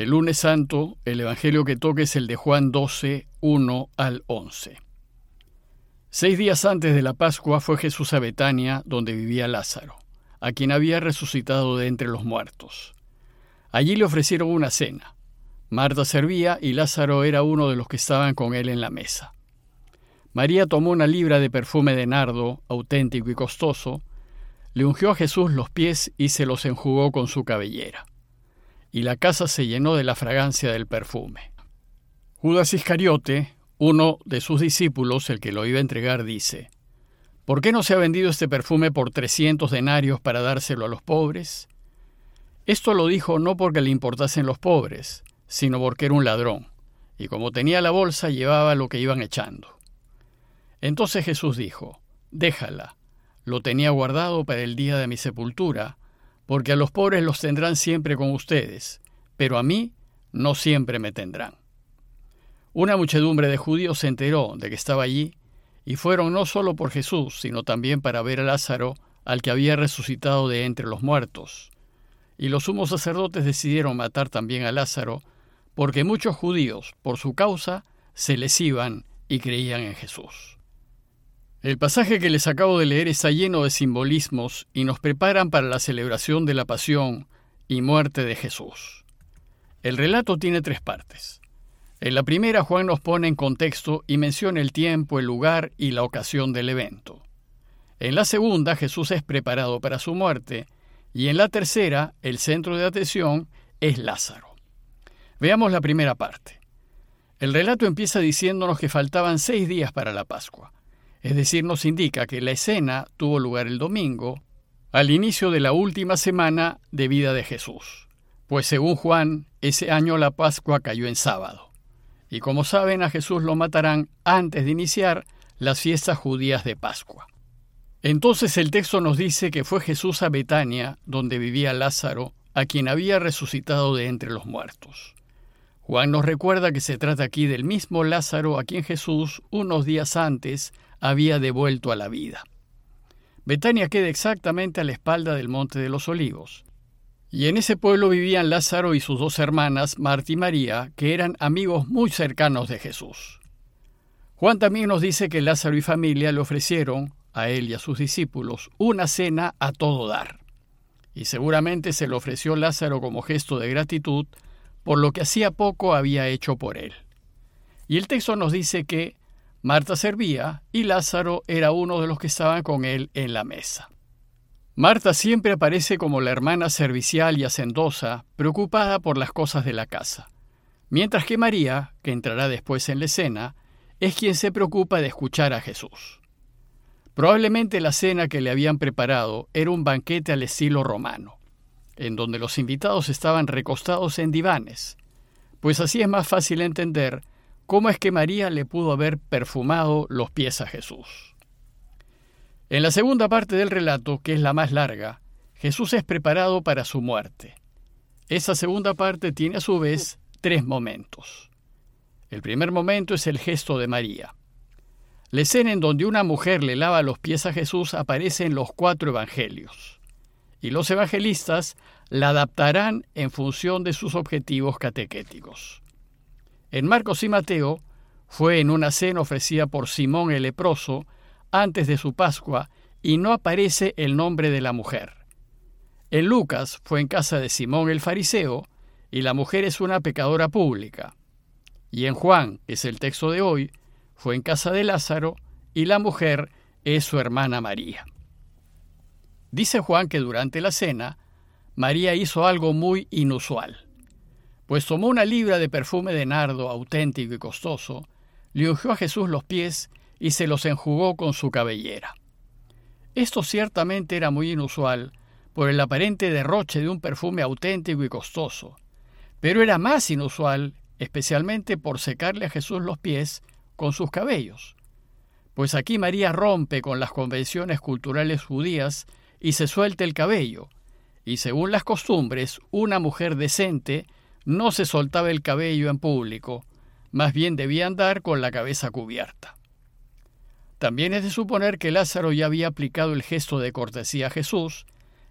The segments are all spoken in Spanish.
El lunes santo, el Evangelio que toca es el de Juan 12, 1 al 11. Seis días antes de la Pascua fue Jesús a Betania, donde vivía Lázaro, a quien había resucitado de entre los muertos. Allí le ofrecieron una cena. Marta servía y Lázaro era uno de los que estaban con él en la mesa. María tomó una libra de perfume de nardo, auténtico y costoso, le ungió a Jesús los pies y se los enjugó con su cabellera. Y la casa se llenó de la fragancia del perfume. Judas Iscariote, uno de sus discípulos, el que lo iba a entregar, dice, ¿Por qué no se ha vendido este perfume por trescientos denarios para dárselo a los pobres? Esto lo dijo no porque le importasen los pobres, sino porque era un ladrón, y como tenía la bolsa llevaba lo que iban echando. Entonces Jesús dijo, Déjala, lo tenía guardado para el día de mi sepultura, porque a los pobres los tendrán siempre con ustedes, pero a mí no siempre me tendrán. Una muchedumbre de judíos se enteró de que estaba allí y fueron no solo por Jesús, sino también para ver a Lázaro, al que había resucitado de entre los muertos. Y los sumos sacerdotes decidieron matar también a Lázaro, porque muchos judíos, por su causa, se les iban y creían en Jesús. El pasaje que les acabo de leer está lleno de simbolismos y nos preparan para la celebración de la pasión y muerte de Jesús. El relato tiene tres partes. En la primera, Juan nos pone en contexto y menciona el tiempo, el lugar y la ocasión del evento. En la segunda, Jesús es preparado para su muerte. Y en la tercera, el centro de atención es Lázaro. Veamos la primera parte. El relato empieza diciéndonos que faltaban seis días para la Pascua. Es decir, nos indica que la escena tuvo lugar el domingo, al inicio de la última semana de vida de Jesús. Pues según Juan, ese año la Pascua cayó en sábado. Y como saben, a Jesús lo matarán antes de iniciar las fiestas judías de Pascua. Entonces el texto nos dice que fue Jesús a Betania, donde vivía Lázaro, a quien había resucitado de entre los muertos. Juan nos recuerda que se trata aquí del mismo Lázaro a quien Jesús, unos días antes, había devuelto a la vida. Betania queda exactamente a la espalda del Monte de los Olivos, y en ese pueblo vivían Lázaro y sus dos hermanas, Marta y María, que eran amigos muy cercanos de Jesús. Juan también nos dice que Lázaro y familia le ofrecieron, a él y a sus discípulos, una cena a todo dar. Y seguramente se le ofreció Lázaro como gesto de gratitud por lo que hacía poco había hecho por él. Y el texto nos dice que Marta servía y Lázaro era uno de los que estaban con él en la mesa. Marta siempre aparece como la hermana servicial y hacendosa, preocupada por las cosas de la casa, mientras que María, que entrará después en la escena, es quien se preocupa de escuchar a Jesús. Probablemente la cena que le habían preparado era un banquete al estilo romano, en donde los invitados estaban recostados en divanes, pues así es más fácil entender cómo es que María le pudo haber perfumado los pies a Jesús. En la segunda parte del relato, que es la más larga, Jesús es preparado para su muerte. Esa segunda parte tiene a su vez tres momentos. El primer momento es el gesto de María. La escena en donde una mujer le lava los pies a Jesús aparece en los cuatro evangelios, y los evangelistas la adaptarán en función de sus objetivos catequéticos. En Marcos y Mateo fue en una cena ofrecida por Simón el leproso antes de su Pascua y no aparece el nombre de la mujer. En Lucas fue en casa de Simón el fariseo y la mujer es una pecadora pública. Y en Juan, que es el texto de hoy, fue en casa de Lázaro y la mujer es su hermana María. Dice Juan que durante la cena, María hizo algo muy inusual, pues tomó una libra de perfume de nardo auténtico y costoso, le ungió a Jesús los pies y se los enjugó con su cabellera. Esto ciertamente era muy inusual por el aparente derroche de un perfume auténtico y costoso, pero era más inusual especialmente por secarle a Jesús los pies con sus cabellos. Pues aquí María rompe con las convenciones culturales judías y se suelta el cabello, y según las costumbres, una mujer decente no se soltaba el cabello en público, más bien debía andar con la cabeza cubierta. También es de suponer que Lázaro ya había aplicado el gesto de cortesía a Jesús,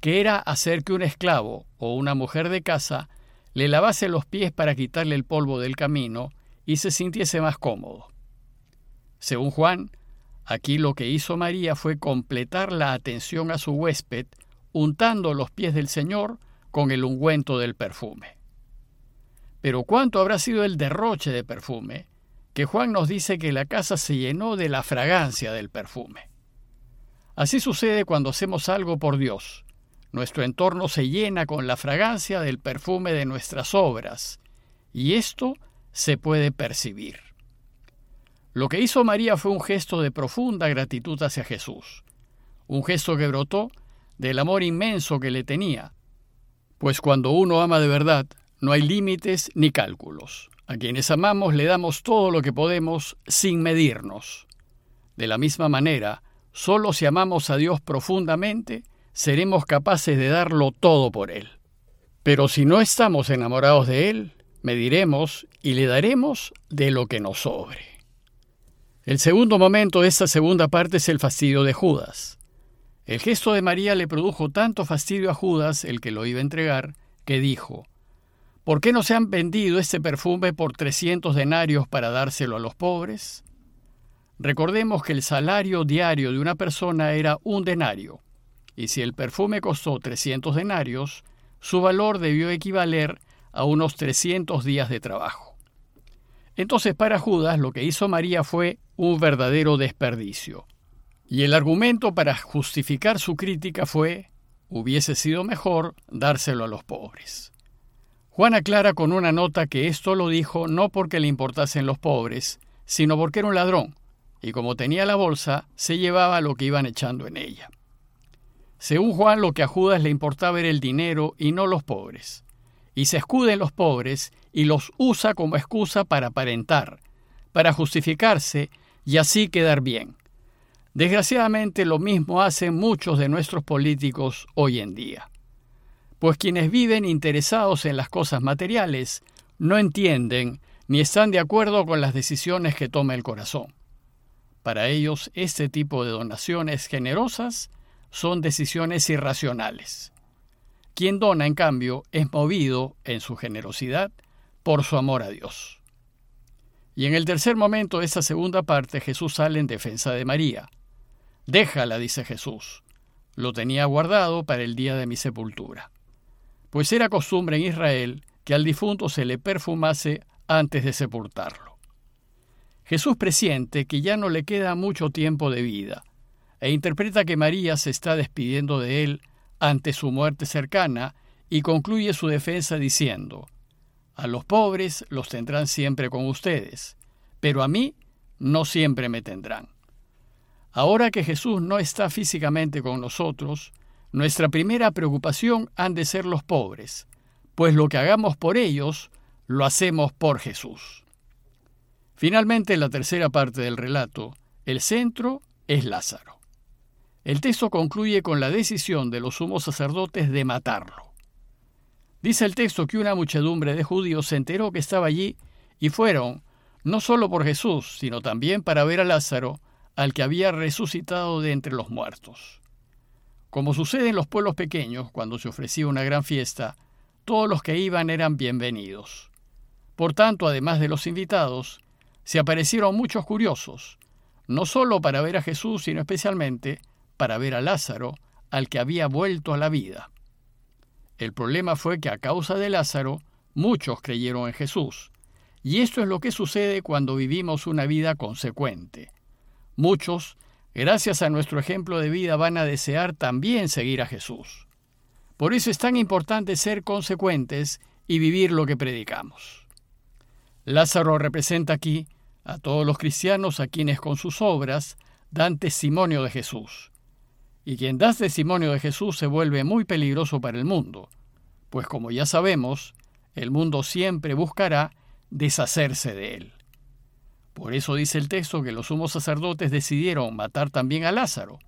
que era hacer que un esclavo o una mujer de casa le lavase los pies para quitarle el polvo del camino y se sintiese más cómodo. Según Juan, aquí lo que hizo María fue completar la atención a su huésped, untando los pies del Señor con el ungüento del perfume. Pero cuánto habrá sido el derroche de perfume, que Juan nos dice que la casa se llenó de la fragancia del perfume. Así sucede cuando hacemos algo por Dios. Nuestro entorno se llena con la fragancia del perfume de nuestras obras, y esto se puede percibir. Lo que hizo María fue un gesto de profunda gratitud hacia Jesús, un gesto que brotó del amor inmenso que le tenía, pues cuando uno ama de verdad, no hay límites ni cálculos. A quienes amamos le damos todo lo que podemos sin medirnos. De la misma manera, solo si amamos a Dios profundamente, seremos capaces de darlo todo por Él. Pero si no estamos enamorados de Él, mediremos y le daremos de lo que nos sobre. El segundo momento de esta segunda parte es el fastidio de Judas. El gesto de María le produjo tanto fastidio a Judas, el que lo iba a entregar, que dijo, ¿Por qué no se han vendido este perfume por 300 denarios para dárselo a los pobres? Recordemos que el salario diario de una persona era un denario, y si el perfume costó 300 denarios, su valor debió equivaler a unos 300 días de trabajo. Entonces para Judas lo que hizo María fue un verdadero desperdicio. Y el argumento para justificar su crítica fue, hubiese sido mejor dárselo a los pobres. Juan aclara con una nota que esto lo dijo no porque le importasen los pobres, sino porque era un ladrón, y como tenía la bolsa, se llevaba lo que iban echando en ella. Según Juan, lo que a Judas le importaba era el dinero y no los pobres. Y se escude en los pobres y los usa como excusa para aparentar, para justificarse y así quedar bien. Desgraciadamente lo mismo hacen muchos de nuestros políticos hoy en día pues quienes viven interesados en las cosas materiales no entienden ni están de acuerdo con las decisiones que toma el corazón. Para ellos, este tipo de donaciones generosas son decisiones irracionales. Quien dona, en cambio, es movido en su generosidad por su amor a Dios. Y en el tercer momento de esta segunda parte, Jesús sale en defensa de María. Déjala, dice Jesús. Lo tenía guardado para el día de mi sepultura pues era costumbre en Israel que al difunto se le perfumase antes de sepultarlo. Jesús presiente que ya no le queda mucho tiempo de vida, e interpreta que María se está despidiendo de él ante su muerte cercana y concluye su defensa diciendo, A los pobres los tendrán siempre con ustedes, pero a mí no siempre me tendrán. Ahora que Jesús no está físicamente con nosotros, nuestra primera preocupación han de ser los pobres, pues lo que hagamos por ellos, lo hacemos por Jesús. Finalmente, en la tercera parte del relato, el centro es Lázaro. El texto concluye con la decisión de los sumos sacerdotes de matarlo. Dice el texto que una muchedumbre de judíos se enteró que estaba allí y fueron, no solo por Jesús, sino también para ver a Lázaro, al que había resucitado de entre los muertos. Como sucede en los pueblos pequeños, cuando se ofrecía una gran fiesta, todos los que iban eran bienvenidos. Por tanto, además de los invitados, se aparecieron muchos curiosos, no solo para ver a Jesús, sino especialmente para ver a Lázaro, al que había vuelto a la vida. El problema fue que a causa de Lázaro, muchos creyeron en Jesús, y esto es lo que sucede cuando vivimos una vida consecuente. Muchos gracias a nuestro ejemplo de vida, van a desear también seguir a Jesús. Por eso es tan importante ser consecuentes y vivir lo que predicamos. Lázaro representa aquí a todos los cristianos a quienes con sus obras dan testimonio de Jesús. Y quien da testimonio de Jesús se vuelve muy peligroso para el mundo, pues como ya sabemos, el mundo siempre buscará deshacerse de él. Por eso dice el texto que los sumos sacerdotes decidieron matar también a Lázaro,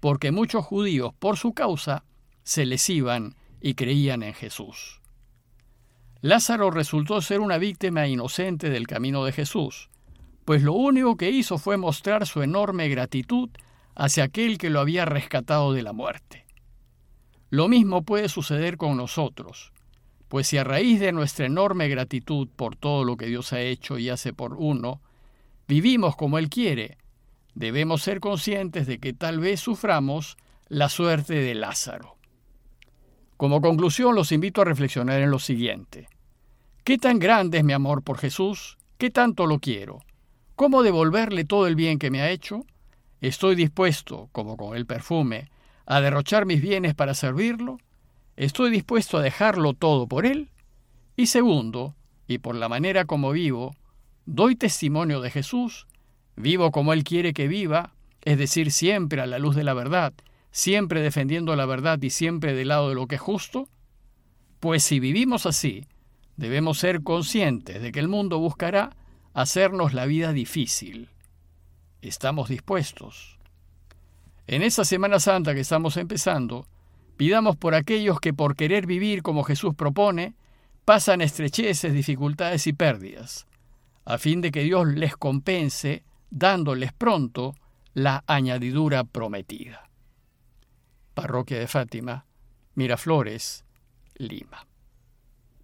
porque muchos judíos por su causa se les iban y creían en Jesús. Lázaro resultó ser una víctima inocente del camino de Jesús, pues lo único que hizo fue mostrar su enorme gratitud hacia aquel que lo había rescatado de la muerte. Lo mismo puede suceder con nosotros. Pues si a raíz de nuestra enorme gratitud por todo lo que Dios ha hecho y hace por uno, vivimos como Él quiere, debemos ser conscientes de que tal vez suframos la suerte de Lázaro. Como conclusión, los invito a reflexionar en lo siguiente. ¿Qué tan grande es mi amor por Jesús? ¿Qué tanto lo quiero? ¿Cómo devolverle todo el bien que me ha hecho? ¿Estoy dispuesto, como con el perfume, a derrochar mis bienes para servirlo? ¿Estoy dispuesto a dejarlo todo por Él? Y segundo, y por la manera como vivo, doy testimonio de Jesús, vivo como Él quiere que viva, es decir, siempre a la luz de la verdad, siempre defendiendo la verdad y siempre del lado de lo que es justo? Pues si vivimos así, debemos ser conscientes de que el mundo buscará hacernos la vida difícil. ¿Estamos dispuestos? En esa Semana Santa que estamos empezando, Pidamos por aquellos que por querer vivir como Jesús propone, pasan estrecheces, dificultades y pérdidas, a fin de que Dios les compense dándoles pronto la añadidura prometida. Parroquia de Fátima, Miraflores, Lima.